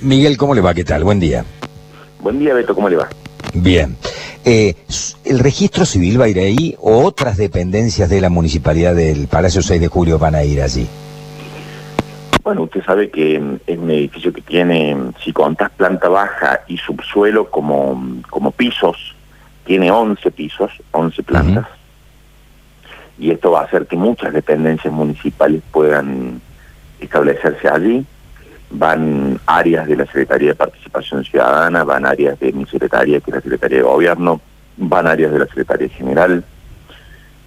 Miguel, ¿cómo le va? ¿Qué tal? Buen día. Buen día, Beto, ¿cómo le va? Bien. Eh, ¿El registro civil va a ir ahí o otras dependencias de la municipalidad del Palacio 6 de Julio van a ir allí? Bueno, usted sabe que mm, es un edificio que tiene, mm, si contás planta baja y subsuelo como, mm, como pisos, tiene 11 pisos, 11 plantas. Y esto va a hacer que muchas dependencias municipales puedan establecerse allí van áreas de la Secretaría de Participación Ciudadana, van áreas de mi secretaría, que es la Secretaría de Gobierno, van áreas de la Secretaría General.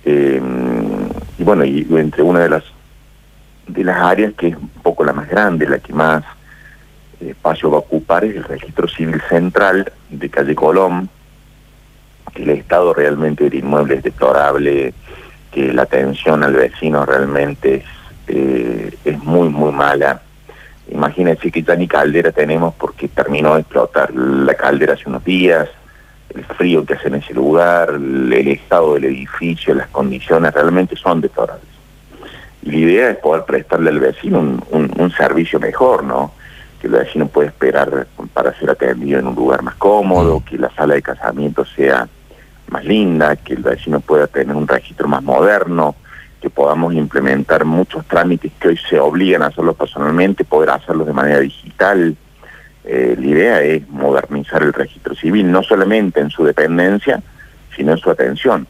Eh, y bueno, y entre una de las de las áreas que es un poco la más grande, la que más espacio va a ocupar es el registro civil central de calle Colón, que el estado realmente del inmueble es deplorable, que la atención al vecino realmente es, eh, es muy, muy mala Imagínense que ya ni caldera tenemos porque terminó de explotar la caldera hace unos días, el frío que hace en ese lugar, el, estado del edificio, las condiciones realmente son deplorables. Y la idea es poder prestarle al vecino un, servicio mejor, ¿no? Que el vecino pueda esperar para ser atendido en un lugar más cómodo, que la sala de casamiento sea más linda, que el vecino pueda tener un registro más moderno, que podamos implementar muchos trámites que hoy se obligan a hacerlos personalmente, poder hacerlos de manera digital. Eh, la idea es modernizar el registro civil, no solamente en su dependencia, sino en su atención.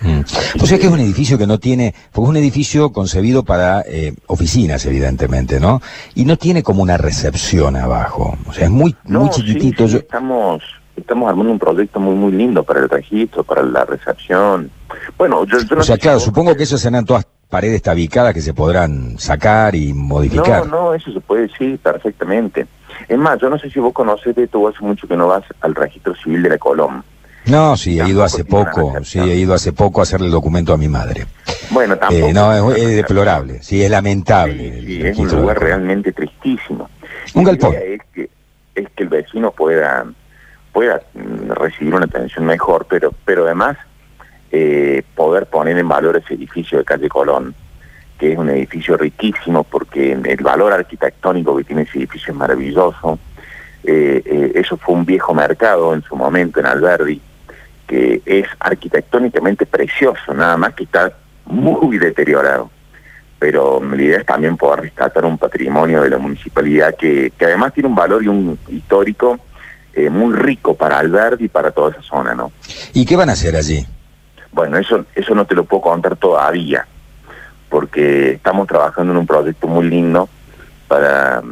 Mm. O sea que es un edificio que no tiene, porque es un edificio concebido para eh, oficinas, evidentemente, ¿no? Y no tiene como una recepción abajo. O sea, es muy, muy chiquitito. Estamos, estamos armando un proyecto muy, muy lindo para el registro, para la recepción. Bueno, yo, no O sea, claro, supongo que eso serán todas paredes tabicadas que se podrán sacar y modificar. No, no, eso se puede decir perfectamente. Es más, yo no sé si vos conoces de todo hace mucho que no vas al registro civil de la Colón. No, sí, he ido hace poco, sí, he ido hace poco a hacerle el documento a mi madre. Bueno, eh, tampoco. no, es, deplorable, sí, es lamentable. Sí, es un lugar realmente tristísimo. Un galpón. Es que, es que el vecino pueda, pueda mm, recibir una atención mejor, pero, pero además eh, poder poner en valor ese edificio de calle Colón, que es un edificio riquísimo porque el valor arquitectónico que tiene ese edificio es maravilloso. Eh, eh, eso fue un viejo mercado en su momento en Alberdi, que es arquitectónicamente precioso, nada más que está muy deteriorado. Pero la idea es también poder rescatar un patrimonio de la municipalidad que, que además tiene un valor y un histórico muy rico para Alberdi y para toda esa zona, ¿no? ¿Y qué van a hacer allí? Bueno, eso, eso no te lo puedo contar todavía, porque estamos trabajando en un proyecto muy lindo para,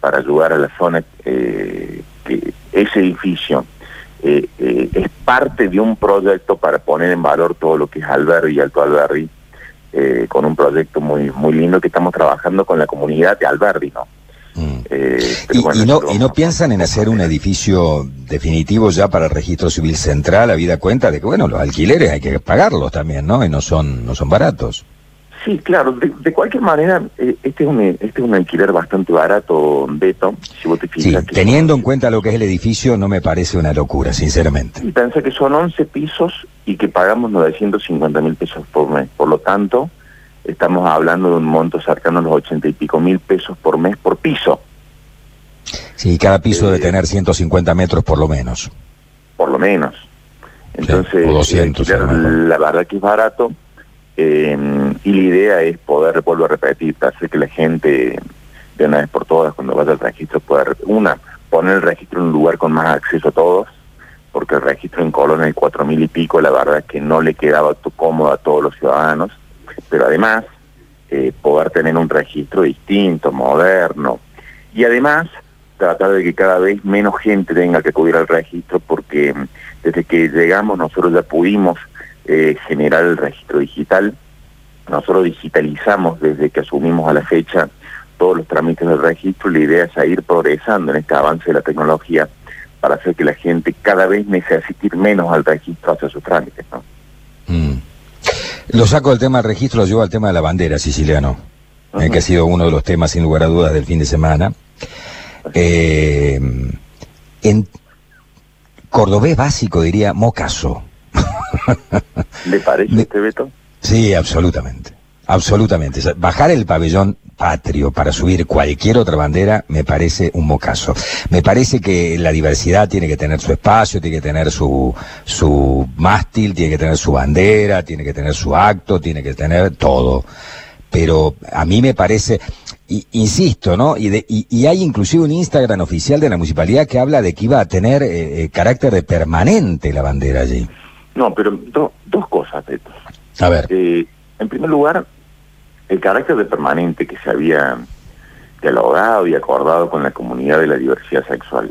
para ayudar a la zona, eh, que ese edificio eh, eh, es parte de un proyecto para poner en valor todo lo que es Alberri y Alto Alberri, con un proyecto muy, muy lindo que estamos trabajando con la comunidad de Alberri, ¿no? Mm. Eh, y, no, ¿Y no piensan en hacer un edificio definitivo ya para el registro civil central, a vida cuenta de que, bueno, los alquileres hay que pagarlos también, ¿no? Y no son, no son baratos. Sí, claro, de, cualquier manera, eh, este, es un, este es un alquiler bastante barato, Beto, si vos te fijas. Sí, teniendo en cuenta lo que es el edificio, no me parece una locura, sinceramente. Y pensé que son 11 pisos y que pagamos 950 mil pesos por mes. Por lo tanto, estamos hablando de un monto cercano a los ochenta y pico mil pesos por mes por piso. Sí, cada piso debe eh, tener 150 metros por lo menos. Por lo menos. Entonces, la verdad que es barato eh, y la idea es poder, vuelvo a repetir, hacer que la gente de una vez por todas cuando vaya al registro pueda, una, poner el registro en un lugar con más acceso a todos, porque el registro en Colón hay cuatro mil y pico, la verdad que no le quedaba cómodo a todos los ciudadanos pero además eh, poder tener un registro distinto, moderno, y además tratar de que cada vez menos gente tenga que acudir al registro, porque mm, desde que llegamos nosotros ya pudimos eh, generar el registro digital, nosotros digitalizamos desde que asumimos a la fecha todos los trámites del registro, la idea es ir progresando en este avance de la tecnología para hacer que la gente cada vez necesite menos al registro hacia sus trámites. ¿no? Mm. Lo saco del tema del registro, lo llevo al tema de la bandera siciliano, eh, que ha sido uno de los temas, sin lugar a dudas, del fin de semana. Eh, en cordobés básico diría mocaso. ¿Le parece este Beto? Sí, absolutamente. Absolutamente. Bajar el pabellón patrio para subir cualquier otra bandera me parece un mocazo. Me parece que la diversidad tiene que tener su espacio, tiene que tener su, su mástil, tiene que tener su bandera, tiene que tener su acto, tiene que tener todo. Pero a mí me parece, insisto, ¿no? Y, de, y, hay inclusive un Instagram oficial de la municipalidad que habla de que iba a tener eh, eh, carácter de permanente la bandera allí. No, pero dos cosas. A ver. Eh, en primer lugar, el carácter de permanente que se había dialogado y acordado con la comunidad de la diversidad sexual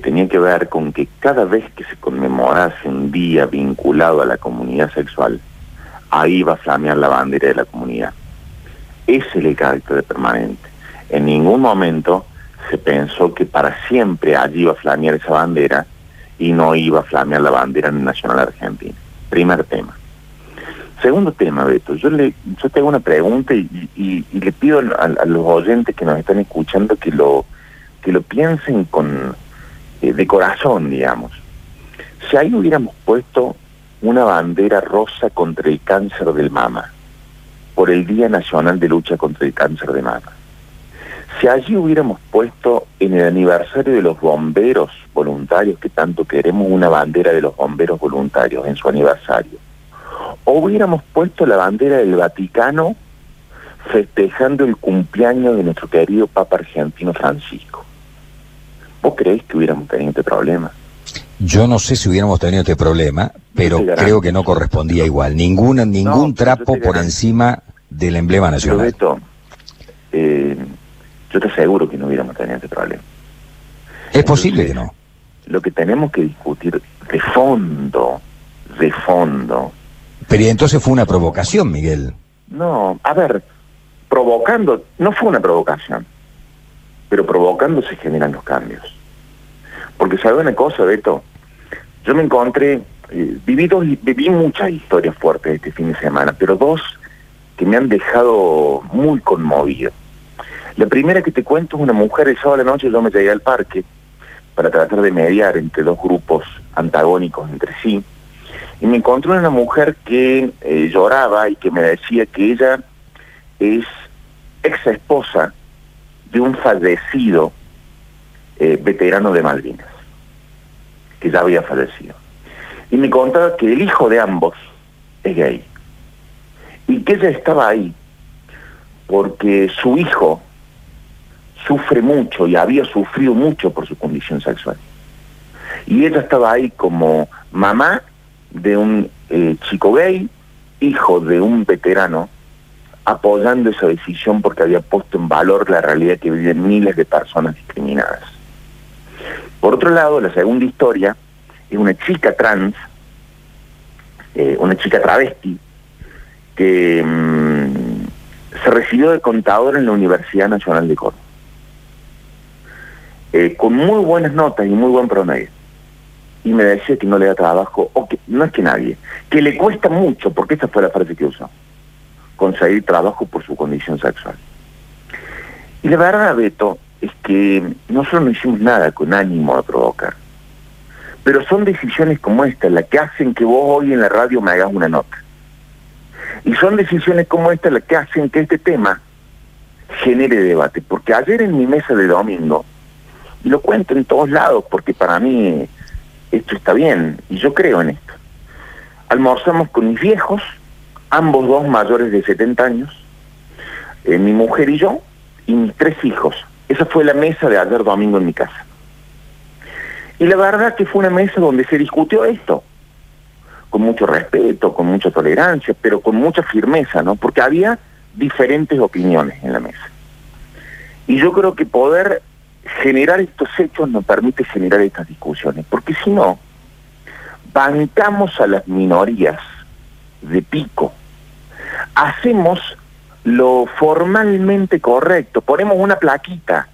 tenía que ver con que cada vez que se conmemorase un día vinculado a la comunidad sexual, ahí iba a flamear la bandera de la comunidad. Ese es el carácter de permanente. En ningún momento se pensó que para siempre allí iba a flamear esa bandera y no iba a flamear la bandera nacional argentina. Primer tema. Segundo tema, Beto, yo le yo tengo una pregunta y, le pido a, los oyentes que nos están escuchando que lo que lo piensen con eh, de corazón, digamos. Si ahí hubiéramos puesto una bandera rosa contra el cáncer del mama, por el Día Nacional de Lucha contra el Cáncer de Mama. Si allí hubiéramos puesto en el aniversario de los bomberos voluntarios, que tanto queremos una bandera de los bomberos voluntarios en su aniversario, o hubiéramos puesto la bandera del Vaticano festejando el cumpleaños de nuestro querido Papa Argentino Francisco. ¿Vos creéis que hubiéramos tenido este problema? Yo no sé si hubiéramos tenido este problema, pero creo que no correspondía igual. Ninguna, ningún trapo por encima del emblema nacional. Eh, yo te aseguro que no hubiéramos tenido este problema. Es posible que no. Lo que tenemos que discutir de fondo, de fondo. Pero entonces fue una provocación, Miguel. No, a ver, provocando, no fue una provocación, pero provocando se generan los cambios. Porque sabe una cosa, Beto, yo me encontré, eh, viví, viví muchas historias fuertes este fin de semana, pero dos que me han dejado muy conmovido. La primera que te cuento es una mujer, el sábado de la noche yo me llegué al parque para tratar de mediar entre dos grupos antagónicos entre sí, y me encontré una mujer que eh, lloraba y que me decía que ella es ex esposa de un fallecido eh, veterano de Malvinas, que ya había fallecido. Y me contaba que el hijo de ambos es gay y que ella estaba ahí porque su hijo sufre mucho y había sufrido mucho por su condición sexual. Y ella estaba ahí como mamá de un eh, chico gay, hijo de un veterano, apoyando esa decisión porque había puesto en valor la realidad que viven miles de personas discriminadas. Por otro lado, la segunda historia es una chica trans, eh, una chica travesti, que mm, se recibió de contador en la Universidad Nacional de Córdoba. Eh, con muy buenas notas y muy buen promedio. Y me decía que no le da trabajo, o que no es que nadie, que le cuesta mucho, porque esa fue la frase que usó, conseguir trabajo por su condición sexual. Y la verdad, Beto, es que nosotros no hicimos nada con ánimo de provocar. Pero son decisiones como esta las que hacen que vos hoy en la radio me hagas una nota. Y son decisiones como esta las que hacen que este tema genere debate. Porque ayer en mi mesa de domingo, y lo cuento en todos lados porque para mí esto está bien y yo creo en esto, almorzamos con mis viejos, ambos dos mayores de 70 años, eh, mi mujer y yo, y mis tres hijos. Esa fue la mesa de ayer domingo en mi casa. Y la verdad que fue una mesa donde se discutió esto con mucho respeto, con mucha tolerancia, pero con mucha firmeza, ¿no? Porque había diferentes opiniones en la mesa. Y yo creo que poder generar estos hechos nos permite generar estas discusiones, porque si no, bancamos a las minorías de pico, hacemos lo formalmente correcto, ponemos una plaquita.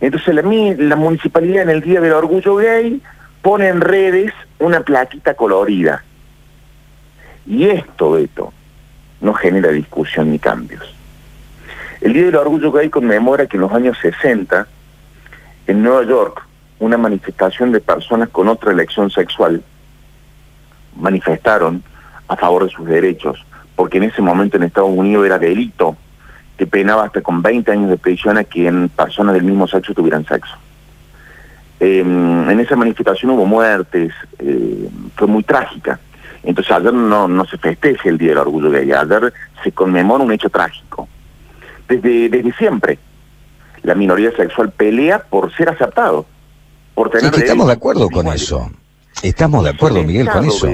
Entonces la, la municipalidad en el Día del Orgullo Gay pone en redes una plaquita colorida. Y esto, Beto, no genera discusión ni cambios. El Día del Orgullo Gay conmemora que en los años 60, en Nueva York, una manifestación de personas con otra elección sexual manifestaron a favor de sus derechos, porque en ese momento en Estados Unidos era delito que penaba hasta con 20 años de prisión a quien personas del mismo sexo tuvieran sexo. Em, en esa manifestación hubo muertes, eh, fue muy trágica. Entonces ayer no, se festeja el Día del Orgullo Gay, ayer se conmemora un hecho trágico. Desde, desde siempre, la minoría sexual pelea por ser aceptado. Por tener estamos de acuerdo con eso. Estamos de acuerdo, Miguel, con eso.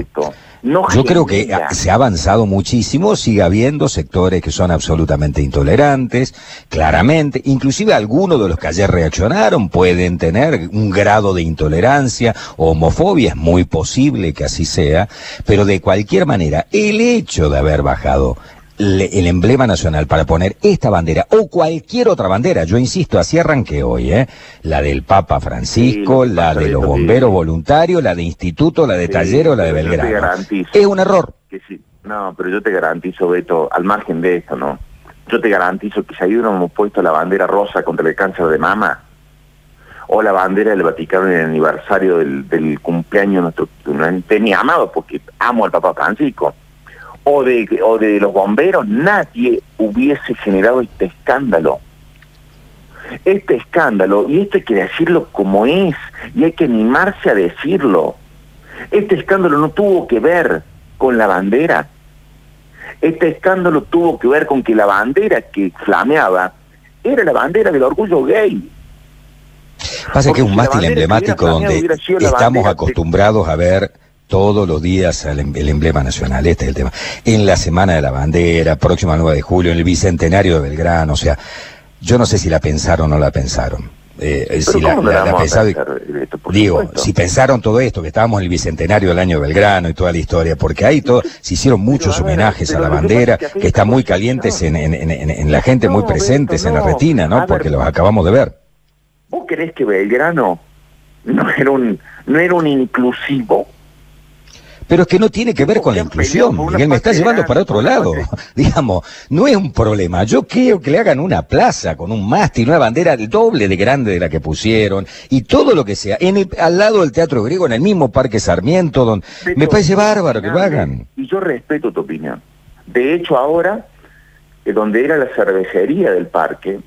Yo creo que se ha avanzado muchísimo, sigue habiendo sectores que son absolutamente intolerantes, claramente, inclusive algunos de los que ayer reaccionaron pueden tener un grado de intolerancia o homofobia, es muy posible que así sea, pero de cualquier manera, el hecho de haber bajado el emblema nacional para poner esta bandera o cualquier otra bandera, yo insisto, así arranqué hoy, ¿eh? La del Papa Francisco, la de los bomberos voluntarios, la de instituto, la de tallero, la de Belgrano. Es un error. Que sí. No, pero yo te garantizo, Beto, al margen de esto, ¿no? Yo te garantizo que si ahí hubiéramos puesto la bandera rosa contra el cáncer de mama, o la bandera del Vaticano en el aniversario del, del cumpleaños de nuestro, mi amado, porque amo al Papa Francisco, o de, o de los bomberos, nadie hubiese generado este escándalo. Este escándalo, y esto hay que decirlo como es, y hay que animarse a decirlo. Este escándalo no tuvo que ver con la bandera. Este escándalo tuvo que ver con que la bandera que flameaba era la bandera del orgullo gay. Pasa que es un mástil emblemático donde estamos acostumbrados a ver todos los días em-, el, emblema nacional, este es el tema. En la Semana de la Bandera, próxima 9 de julio, en el Bicentenario de Belgrano, o sea, yo no sé si la pensaron o no la pensaron. Eh, si la, digo, si pensaron todo esto, que estábamos en el bicentenario del año de Belgrano y toda la historia, porque ahí todo, se hicieron muchos homenajes a la bandera, que, están muy calientes en, en, en, la gente, muy presentes en la retina, ¿no? Porque los acabamos de ver. ¿Vos crees que Belgrano no era un, no era un inclusivo? Pero es que no tiene que ver con la inclusión, Miguel, me está llevando para otro lado. Digamos, no es un problema. Yo quiero que le hagan una plaza con un mástil, una bandera doble de grande de la que pusieron, y todo lo que sea, en el, al lado del Teatro Griego, en el mismo Parque Sarmiento, donde me parece bárbaro que lo hagan. Y yo respeto tu opinión. De hecho, ahora, eh, donde era la cervecería del parque,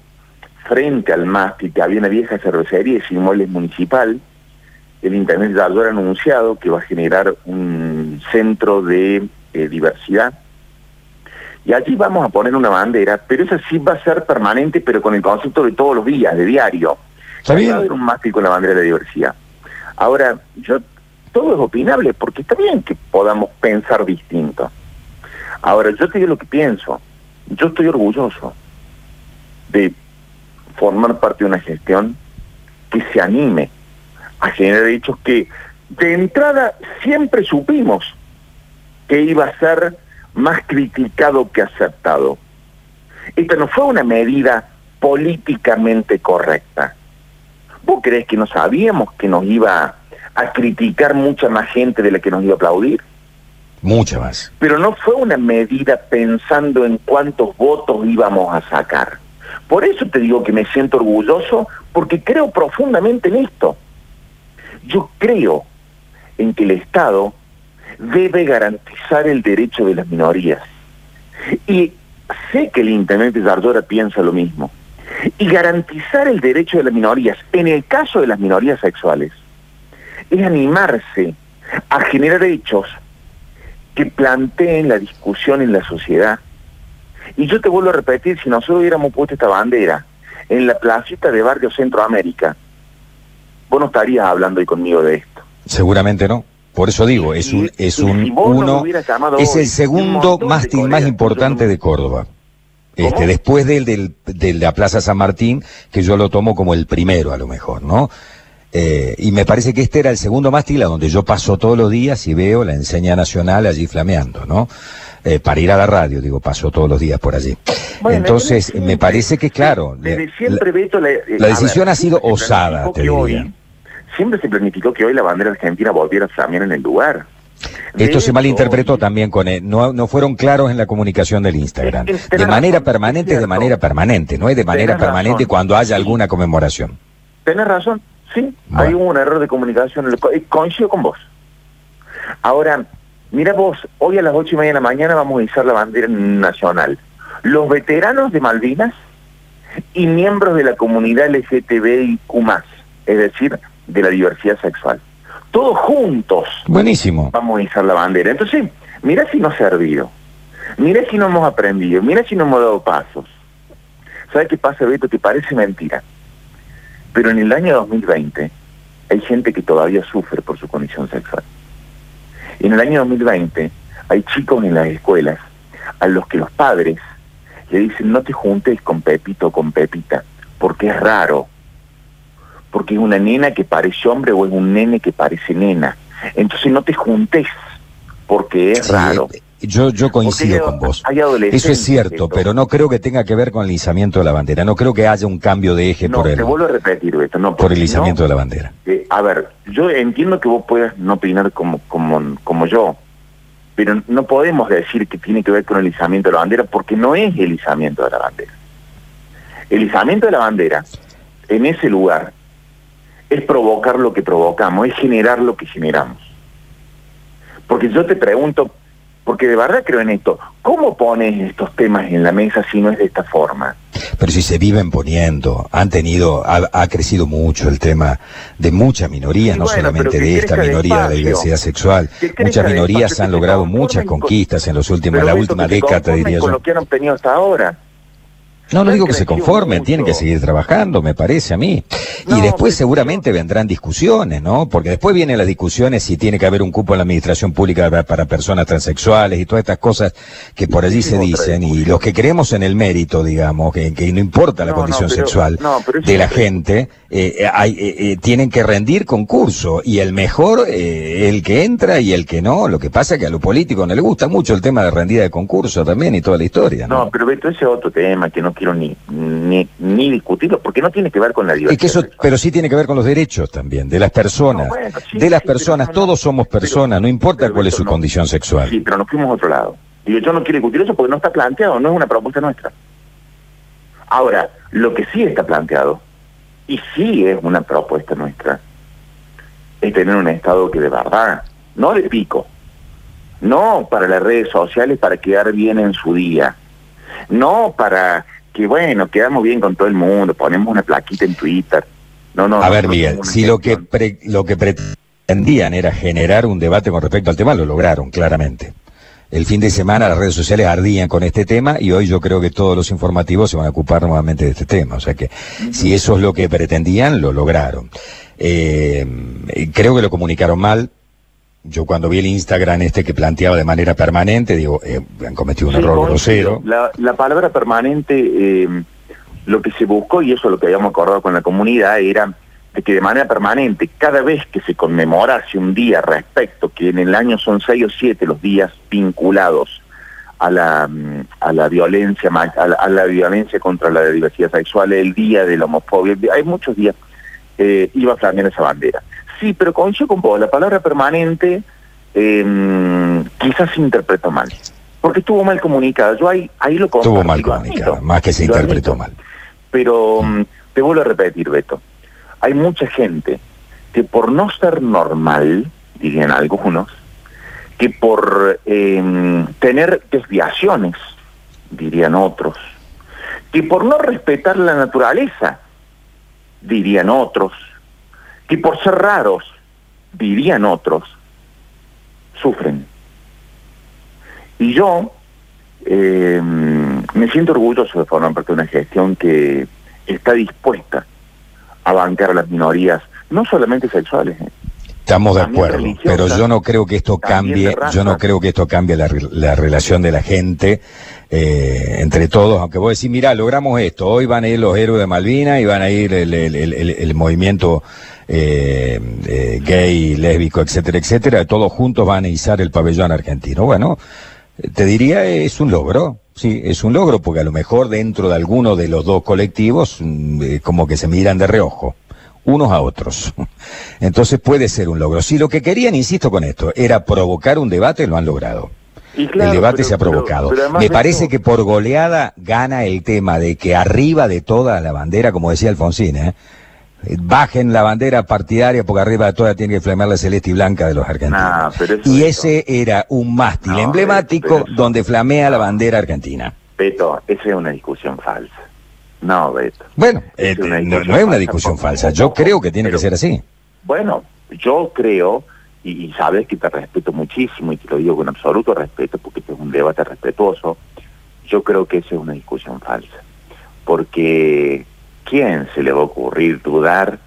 frente al mástil, que había una vieja cervecería, ese inmueble municipal, el Internet ya lo ha anunciado que va a generar un centro de eh, diversidad. Y allí vamos a poner una bandera, pero esa sí va a ser permanente, pero con el concepto de todos los días, de diario. Va a haber un mástil con la bandera de diversidad. Ahora, yo todo es opinable, porque está bien que podamos pensar distinto. Ahora, yo te digo lo que pienso. Yo estoy orgulloso de formar parte de una gestión que se anime a generar hechos que de entrada siempre supimos que iba a ser más criticado que aceptado. Esta no fue una medida políticamente correcta. ¿Vos crees que no sabíamos que nos iba a criticar mucha más gente de la que nos iba a aplaudir? Mucha más. Pero no fue una medida pensando en cuántos votos íbamos a sacar. Por eso te digo que me siento orgulloso, porque creo profundamente en esto. Yo creo en que el Estado debe garantizar el derecho de las minorías. Y sé que el Intendente de piensa lo mismo. Y garantizar el derecho de las minorías, en el caso de las minorías sexuales, es animarse a generar hechos que planteen la discusión en la sociedad. Y yo te vuelvo a repetir, si nosotros hubiéramos puesto esta bandera en la placita de Barrio Centroamérica, vos no estarías hablando hoy conmigo de esto. Seguramente no. Por eso digo, es un, es un uno, es el segundo mástil más importante de Córdoba. Este, después del, del, de la Plaza San Martín, que yo lo tomo como el primero a lo mejor, ¿no? Eh, y me parece que este era el segundo mástil a donde yo paso todos los días y veo la enseña nacional allí flameando, ¿no? Eh, para ir a la radio, digo, paso todos los días por allí. Entonces, me parece que, claro, la, decisión ha sido osada, te diría siempre se planificó que hoy la bandera argentina volviera también en el lugar. Esto se malinterpretó también con él. No, no fueron claros en la comunicación del Instagram. De manera permanente, de manera permanente, no es de manera permanente cuando haya alguna conmemoración. Tienes razón, sí, hay un error de comunicación. Coincido con vos. Ahora, mira vos, hoy a las ocho y media de la mañana vamos a izar la bandera nacional. los veteranos de Malvinas y miembros de la comunidad LGTBIQ+, es decir, de la diversidad sexual. Todos juntos. Buenísimo. Vamos a izar la bandera. Entonces, mira si no ha servido. Mira si no hemos aprendido. Mira si no hemos dado pasos. ¿Sabes qué pasa, Beto? Que parece mentira. Pero en el año 2020 hay gente que todavía sufre por su condición sexual. En el año 2020 hay chicos en las escuelas a los que los padres le dicen no te juntes con Pepito o con Pepita, porque es raro, porque es una nena que parece hombre o es un nene que parece nena. Entonces no te juntes, porque es raro. Yo, yo coincido con vos. Eso es cierto, pero no creo que tenga que ver con el izamiento de la bandera. No creo que haya un cambio de eje por el. Te vuelvo a repetir, Beto, no, por el izamiento de la bandera. Eh, a ver, yo entiendo que vos puedas no opinar como, como, como yo, pero no podemos decir que tiene que ver con el izamiento de la bandera porque no es el izamiento de la bandera. El izamiento de la bandera en ese lugar es provocar lo que provocamos, es generar lo que generamos. Porque yo te pregunto, porque de verdad creo en esto. ¿Cómo pones estos temas en la mesa si no es de esta forma? Pero si se viven poniendo, han tenido, ha, crecido mucho el tema de muchas minorías, no solamente de esta minoría de la diversidad sexual. Muchas minorías han logrado muchas conquistas en los últimos, en la última década, diría yo. Con lo que han obtenido hasta ahora. No, no digo que se conformen, tienen que seguir trabajando, me parece a mí. y después seguramente vendrán discusiones, ¿no? Porque después vienen las discusiones si tiene que haber un cupo en la administración pública para personas transexuales y todas estas cosas que por allí se dicen. Y los que creemos en el mérito, digamos, que, no importa la condición sexual de la gente, eh, hay, eh, eh, tienen que rendir concurso. Y el mejor, el que entra y el que no. Lo que pasa es que a los políticos no les gusta mucho el tema de rendida de concurso también y toda la historia. No, pero ese es otro tema que no quiero ni, ni, ni discutirlo, porque no tiene que ver con la diversidad. pero sí tiene que ver con los derechos también, de las personas. de las personas, todos somos personas, no importa cuál es su condición sexual. Sí, pero nos fuimos a otro lado. Y yo no quiero discutir eso porque no está planteado, no es una propuesta nuestra. Ahora, lo que sí está planteado, y sí es una propuesta nuestra, es tener un Estado que de verdad, no de pico, no para las redes sociales para quedar bien en su día, no para que bueno, quedamos bien con todo el mundo, ponemos una plaquita en Twitter. No, no. A ver, Miguel, si lo que lo que pretendían era generar un debate con respecto al tema, lo lograron claramente. El fin de semana las redes sociales ardían con este tema y hoy yo creo que todos los informativos se van a ocupar nuevamente de este tema. O sea que si eso es lo que pretendían, lo lograron. Eh, creo que lo comunicaron mal, yo cuando vi el Instagram este que planteaba de manera permanente, digo, eh, han cometido un error grosero. La, la, palabra permanente, eh, lo que se buscó, y eso es lo que habíamos acordado con la comunidad, era de que de manera permanente, cada vez que se conmemorase un día respecto, que en el año son seis o siete los días vinculados a la, a la violencia a la, violencia contra la diversidad sexual, el día de la homofobia, hay muchos días, eh, iba a flamear esa bandera. Sí, pero coincido con vos, la palabra permanente em, quizás se interpretó mal, porque estuvo mal comunicada. Yo ahí, ahí lo Estuvo mal comunicada, más que se interpretó mal. Pero mm, te vuelvo a repetir, Beto, hay mucha gente que por no ser normal, dirían algunos, que por em, tener desviaciones, dirían otros, que por no respetar la naturaleza, dirían otros, y por ser raros, dirían otros, sufren. Y yo em, me siento orgulloso de formar parte de una gestión que está dispuesta a bancar a las minorías, no solamente sexuales. ¿eh? Estamos de acuerdo, pero yo no creo que esto cambie, yo no creo que esto cambie la, la relación de la gente eh, entre todos, aunque vos decís, mira, logramos esto, hoy van a ir los héroes de Malvinas y van a ir el, el, el, el movimiento eh, eh, gay, lésbico, etcétera, etcétera, todos juntos van a izar el pabellón argentino. Bueno, te diría, es un logro, sí, es un logro, porque a lo mejor dentro de alguno de los dos colectivos, mm, eh, como que se miran de reojo unos a otros. Entonces puede ser un logro. Si lo que querían, insisto con esto, era provocar un debate, lo han logrado. el debate se ha provocado. Me parece que por goleada gana el tema de que arriba de toda la bandera, como decía Alfonsín, ¿eh? bajen la bandera partidaria porque arriba de toda tiene que flamear la celeste y blanca de los argentinos. y ese era un mástil emblemático donde flamea la bandera argentina. Beto, esa es una discusión falsa. No, Beto. Bueno, eh, no, es una discusión falsa. Yo creo que tiene que ser así. Bueno, yo creo, y, sabes que te respeto muchísimo y te lo digo con absoluto respeto porque este es un debate respetuoso, yo creo que esa es una discusión falsa. Porque ¿quién se le va a ocurrir dudar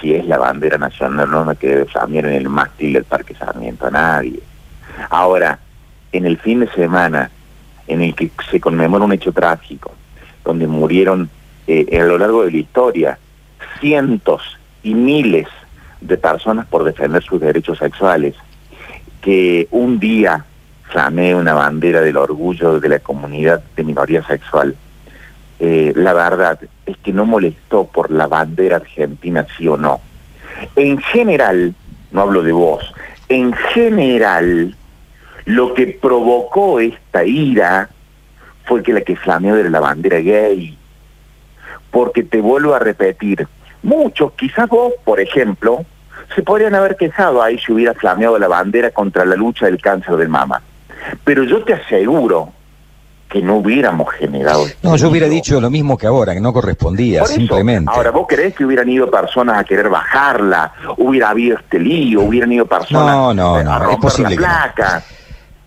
si es la bandera nacional no que debe flamear en el mástil del Parque Sarmiento? A nadie. Ahora, en el fin de semana en el que se conmemora un hecho trágico, donde murieron eh, a lo largo de la historia cientos y miles de personas por defender sus derechos sexuales, que un día flamee una bandera del orgullo de la comunidad de minoría sexual. Eh, la verdad es que no molestó por la bandera argentina, sí o no. En general, no hablo de vos, en general, lo que provocó esta ira fue que la que flameó era la bandera gay. Porque te vuelvo a repetir, muchos, quizás vos, por ejemplo, se podrían haber quejado ahí si hubiera flameado la bandera contra la lucha del cáncer de mama. Pero yo te aseguro que no hubiéramos generado... No, yo hubiera dicho lo mismo que ahora, que no correspondía, simplemente. Ahora, ¿vos creés que hubieran ido personas a querer bajarla? ¿Hubiera habido este lío? ¿Hubieran ido personas no, no, no, a romper es posible la placa?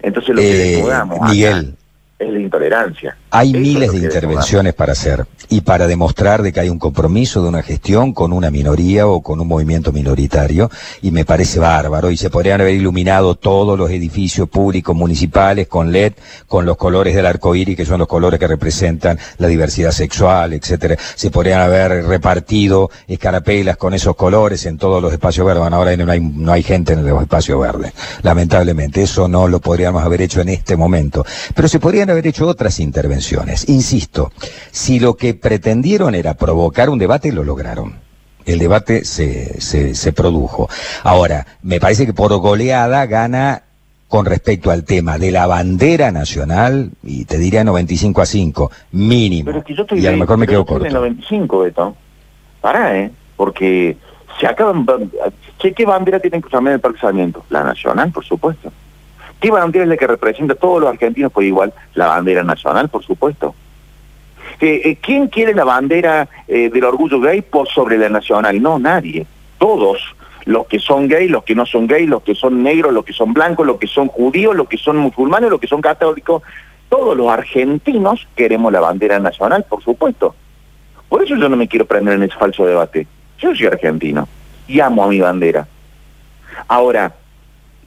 Entonces lo que eh, Miguel, es la intolerancia. Hay miles de intervenciones para hacer y para demostrar de que hay un compromiso de una gestión con una minoría o con un movimiento minoritario y me parece bárbaro y se podrían haber iluminado todos los edificios públicos municipales con LED, con los colores del arco iris que son los colores que representan la diversidad sexual, etcétera. Se podrían haber repartido escarapelas con esos colores en todos los espacios verdes. Bueno, ahora no hay, no hay gente en los espacios verdes. Lamentablemente, eso no lo podríamos haber hecho en este momento. Pero se podrían haber hecho otras intervenciones. Insisto, si lo que pretendieron era provocar un debate, lo lograron. El debate se, se, produjo. Ahora, me parece que por goleada gana con respecto al tema de la bandera nacional, y te diría 95 a 5, mínimo. Pero es que yo estoy y a lo mejor me quedo corto. 95, Beto. Pará, ¿eh? Porque se acaban... ¿Qué, bandera tienen que usar en el Parque La nacional, por supuesto. ¿Qué bandera es la que representa a todos los argentinos por igual? La bandera nacional, por supuesto. Eh, eh, ¿Quién quiere la bandera eh, del orgullo gay por sobre la nacional? No, nadie. Todos, los que son gays, los que no son gays, los que son negros, los que son blancos, los que son judíos, los que son musulmanes, los que son católicos, todos los argentinos queremos la bandera nacional, por supuesto. Por eso yo no me quiero prender en ese falso debate. Yo soy argentino y amo a mi bandera. Ahora,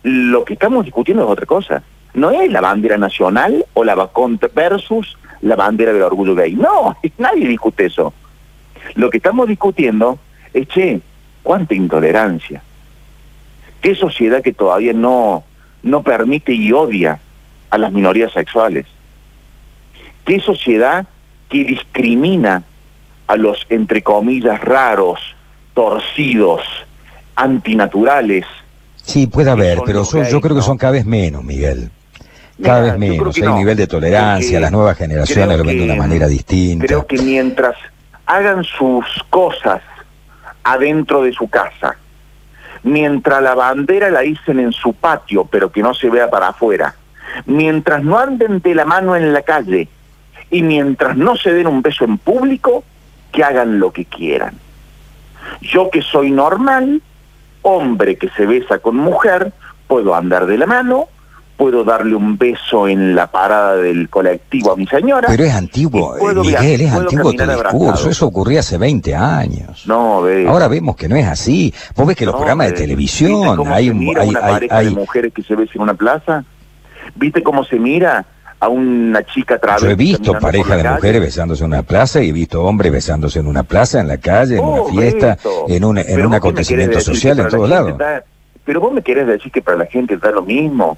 lo que estamos discutiendo es otra cosa. No es la bandera nacional o la versus la bandera del orgullo gay. No, nadie discute eso. Lo que estamos discutiendo es, che, cuánta intolerancia. Qué sociedad que todavía no, no permite y odia a las minorías sexuales. Qué sociedad que discrimina a los, entre comillas, raros, torcidos, antinaturales, Sí, puede haber, pero yo creo que son cada vez menos, Miguel. Cada vez menos. Hay un nivel de tolerancia, las nuevas generaciones lo ven de una manera distinta. Creo que mientras hagan sus cosas adentro de su casa, mientras la bandera la dicen en su patio, pero que no se vea para afuera, mientras no anden de la mano en la calle y mientras no se den un beso en público, que hagan lo que quieran. Yo que soy normal, hombre que se besa con mujer, puedo andar de la mano, puedo darle un beso en la parada del colectivo a mi señora. Pero es antiguo, Miguel, es antiguo tu discurso, eso ocurría hace 20 años. No. Ahora vemos que no es así. Vos ves que los programas de televisión, hay, hay, una pareja de mujeres que se besan en una plaza. ¿Viste cómo se mira? A una chica travesti. Yo he visto parejas de mujeres besándose en una plaza y he visto hombres besándose en una plaza, en la calle, en una oh, fiesta, en un, en un acontecimiento social, en todos lados. pero vos me querés decir que para la gente da lo mismo.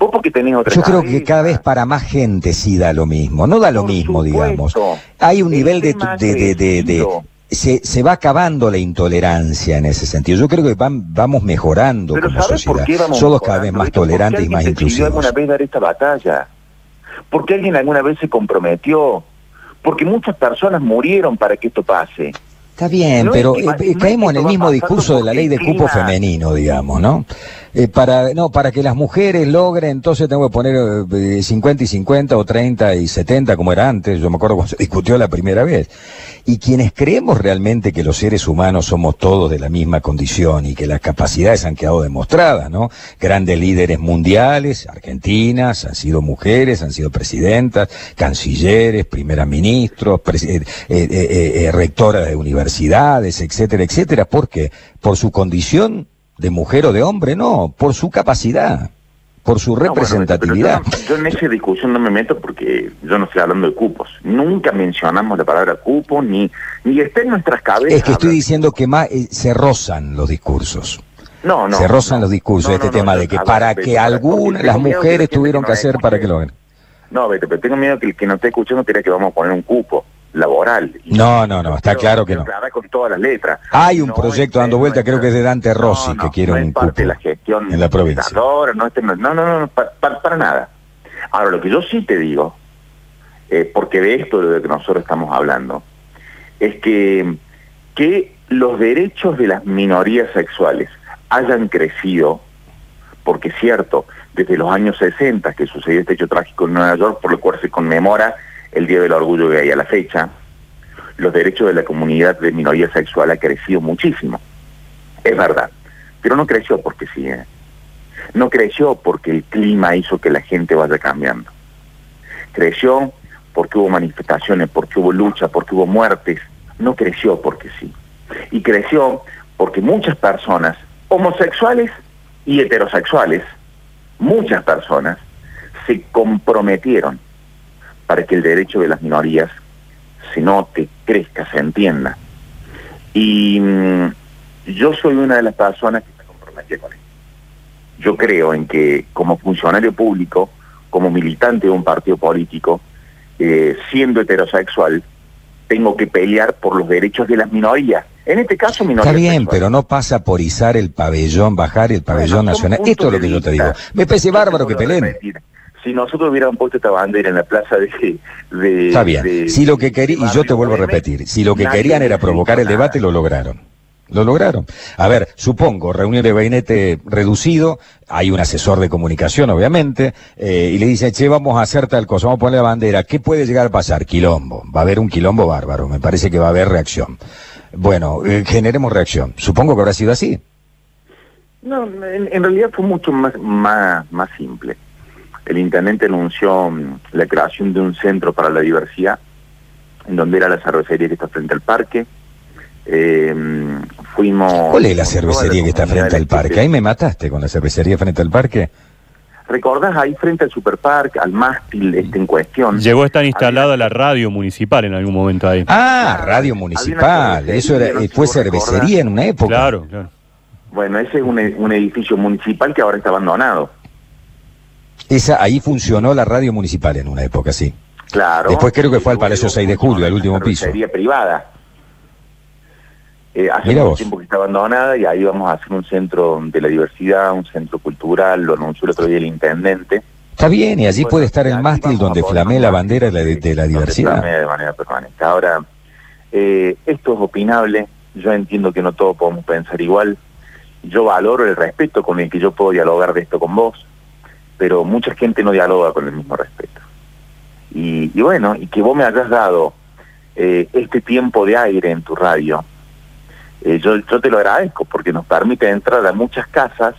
Vos porque tenés otra Yo creo que cada vez para más gente sí da lo mismo, no da lo mismo, digamos. Hay un nivel de, de, de, de se, se, va acabando la intolerancia en ese sentido. Yo creo que van, vamos mejorando como sociedad. Somos cada vez más tolerantes y más inclusivos. alguna vez dar esta batalla? Porque alguien alguna vez se comprometió, porque muchas personas murieron para que esto pase. Está bien, pero eh, caemos en el mismo discurso de la ley de cupo femenino, digamos, ¿no? Eh, para, no, para que las mujeres logren, entonces tengo que poner 50 eh, y 50 o 30 y 70 como era antes, yo me acuerdo cuando se discutió la primera vez. Y quienes creemos realmente que los seres humanos somos todos de la misma condición y que las capacidades han quedado demostradas, ¿no? Grandes líderes mundiales, argentinas, han sido mujeres, han sido presidentas, cancilleres, primeras ministros, eh, rectoras de universidades, etcétera, etcétera. ¿Por qué? Por su condición de mujer o de hombre, no, por su capacidad, por su representatividad. yo, en esa discusión no me meto porque yo no estoy hablando de cupos. Nunca mencionamos la palabra cupo, ni, ni está en nuestras cabezas. Es que estoy diciendo que más eh, se rozan los discursos. No, no. Se rozan los discursos, este tema de que para que algunas, las mujeres tuvieron que hacer para que lo hagan. No, vete, pero tengo miedo que el que no esté escuchando quiera que vamos a poner un cupo laboral. No, no, no, está claro que no. Con todas las letras. Hay un proyecto dando vuelta, creo que es de Dante Rossi, que quiere un parte de la gestión en la provincia. Este, no, no, no, no, para, nada. Ahora, lo que yo sí te digo, eh, porque de esto de lo que nosotros estamos hablando, es que, que los derechos de las minorías sexuales hayan crecido, porque es cierto, desde los años 60 que sucedió este hecho trágico en Nueva York, por lo cual se conmemora el Día del Orgullo Gay a la fecha, los derechos de la comunidad de minoría sexual ha crecido muchísimo. Es verdad. Pero no creció porque sí. ¿eh? No creció porque el clima hizo que la gente vaya cambiando. Creció porque hubo manifestaciones, porque hubo lucha, porque hubo muertes. No creció porque sí. Y creció porque muchas personas, homosexuales y heterosexuales, muchas personas, se comprometieron para que el derecho de las minorías se note, crezca, se entienda. Y mm, yo soy una de las personas que me comprometí con esto. Yo creo en que como funcionario público, como militante de un partido político, eh, siendo heterosexual, tengo que pelear por los derechos de las minorías. En este caso, minorías. Está bien, pero no pasa por izar el pabellón, bajar el pabellón nacional. Esto es lo que yo te digo. Me parece bárbaro que peleen si nosotros hubiéramos puesto esta bandera en la plaza de... de Está bien, si lo que querían, y yo te vuelvo a repetir, si lo que querían era provocar el debate, lo lograron. Lo lograron. A ver, supongo, reunión de gabinete reducido, hay un asesor de comunicación, obviamente, eh, y le dice, che, vamos a hacer tal cosa, vamos a poner la bandera, ¿qué puede llegar a pasar? Quilombo. Va a haber un quilombo bárbaro, me parece que va a haber reacción. Bueno, eh, generemos reacción. Supongo que habrá sido así. No, en, en realidad fue mucho más, más, más simple el intendente anunció mm, la creación de un centro para la diversidad, en donde era la cervecería que está frente al parque. Eh, fuimos... ¿Cuál es la cervecería que está frente al parque? Ahí me mataste con la cervecería frente al parque. ¿Recordás ahí frente al superparque, al mástil este en cuestión? Llegó a estar instalada la radio municipal en algún momento ahí. Ah, radio municipal. Eso era, fue cervecería en una época. Claro, claro. Bueno, ese es un, un edificio municipal que ahora está abandonado. Esa, ahí funcionó la radio municipal en una época, sí. Claro. Después creo que fue al Palacio 6 de Julio, al último piso. Sería privada. Eh, hace mucho tiempo que está abandonada y ahí vamos a hacer un centro de la diversidad, un centro cultural, lo anunció el otro día el intendente. Está bien, y allí puede estar el mástil donde flamee la bandera de la, diversidad. de manera permanente. Ahora, eh, esto es opinable, yo entiendo que no todos podemos pensar igual, yo valoro el respeto con el que yo puedo dialogar de esto con vos, pero mucha gente no dialoga con el mismo respeto. Y, bueno, y que vos me hayas dado eh, este tiempo de aire en tu radio, eh, yo, yo te lo agradezco porque nos permite entrar a muchas casas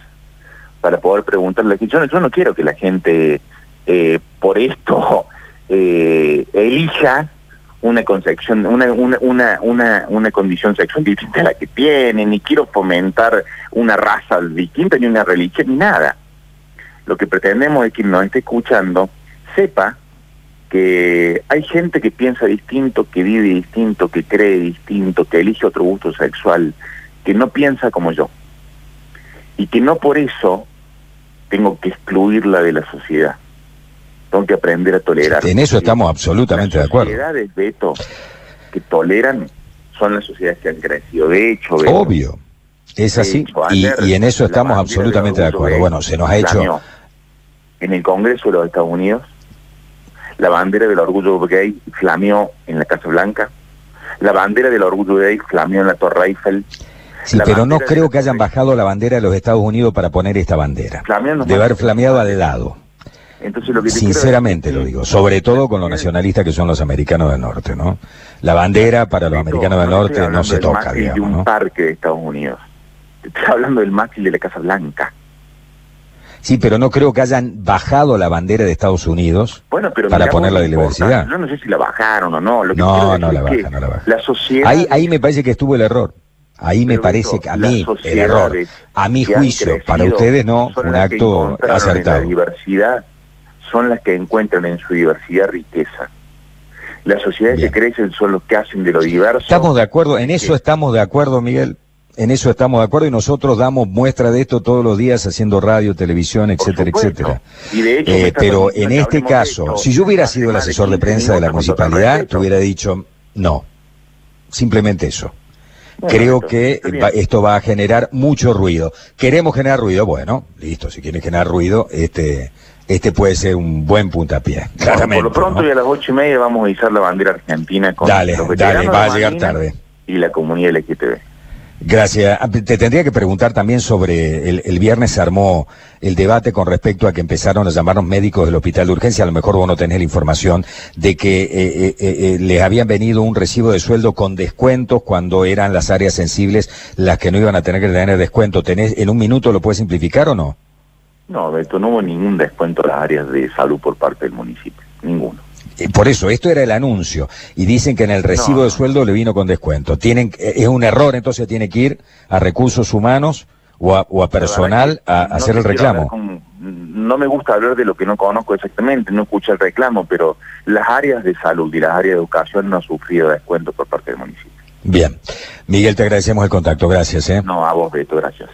para poder preguntarle que yo, yo no quiero que la gente eh, por esto elija una concepción, una, una, una, una, una condición sexual distinta a la que tiene, ni quiero fomentar una raza distinta, ni una religión, ni nada lo que pretendemos es que nos esté escuchando sepa que hay gente que piensa distinto, que vive distinto, que cree distinto, que elige otro gusto sexual, que no piensa como yo. Y que no por eso tengo que excluirla de la sociedad. Tengo que aprender a tolerar. En eso estamos absolutamente de acuerdo. Las sociedades, Beto, que toleran son las sociedades que han crecido. De hecho, Obvio. Es así. y, en eso estamos absolutamente de acuerdo. Bueno, se nos ha hecho en el Congreso de los Estados Unidos, la bandera del orgullo gay flameó en la Casa Blanca, La bandera del orgullo de flameó en la Torre Eiffel. Sí, pero no creo que hayan bajado la bandera de los Estados Unidos para poner esta bandera. De haber flameado al lado. Entonces, lo que Sinceramente lo digo, sobre todo con los nacionalistas que son los americanos del norte, ¿no? La bandera para los americanos del norte no se toca, digamos, de un parque de Estados Unidos. Estoy hablando del mástil de la Casa Blanca. Sí, pero no creo que hayan bajado la bandera de Estados Unidos para ponerla de diversidad. Yo no sé si la bajaron o no. Lo que no, no la baja, no la sociedad... Ahí, ahí me parece que estuvo el error. Ahí me parece que a mí el error, a mi juicio, para ustedes no, un acto acertado. La diversidad son las que encuentran en su diversidad riqueza. Las sociedades que crecen son los que hacen de lo diverso. Estamos de acuerdo, en eso estamos de acuerdo, Miguel. En eso estamos de acuerdo y nosotros damos muestra de esto todos los días haciendo radio, televisión, etcétera, etcétera. Eh, pero en este caso, si yo hubiera sido el asesor de prensa de la municipalidad, te hubiera dicho no. Simplemente eso. Creo que esto va a generar mucho ruido. ¿Queremos generar ruido? Bueno, listo, si quieren generar ruido, este este puede ser un buen puntapié, claramente. por lo pronto y a las ocho y media vamos a izar la bandera argentina con dale, dale, va a llegar tarde. Y la comunidad LGTB. Gracias. Ah, te tendría que preguntar también sobre, el, viernes se armó el debate con respecto a que empezaron a llamarnos médicos del hospital de urgencia, a lo mejor vos no tenés la información, de que eh, eh, eh, les habían venido un recibo de sueldo con descuentos cuando eran las áreas sensibles las que no iban a tener que tener descuento. ¿Tenés, ¿En un minuto lo puedes simplificar o no? No, Beto, no hubo ningún descuento a las áreas de salud por parte del municipio, ninguno. Eh, por eso, esto era el anuncio. Y dicen que en el recibo de sueldo le vino con descuento. Tienen, eh, es un error, entonces tiene que ir a recursos humanos o a, personal a, hacer el reclamo. no me gusta hablar de lo que no conozco exactamente, no escucho el reclamo, pero las áreas de salud y las áreas de educación no han sufrido descuento por parte del municipio. Bien. Miguel, te agradecemos el contacto. Gracias. ¿eh? No, a vos, Beto, gracias.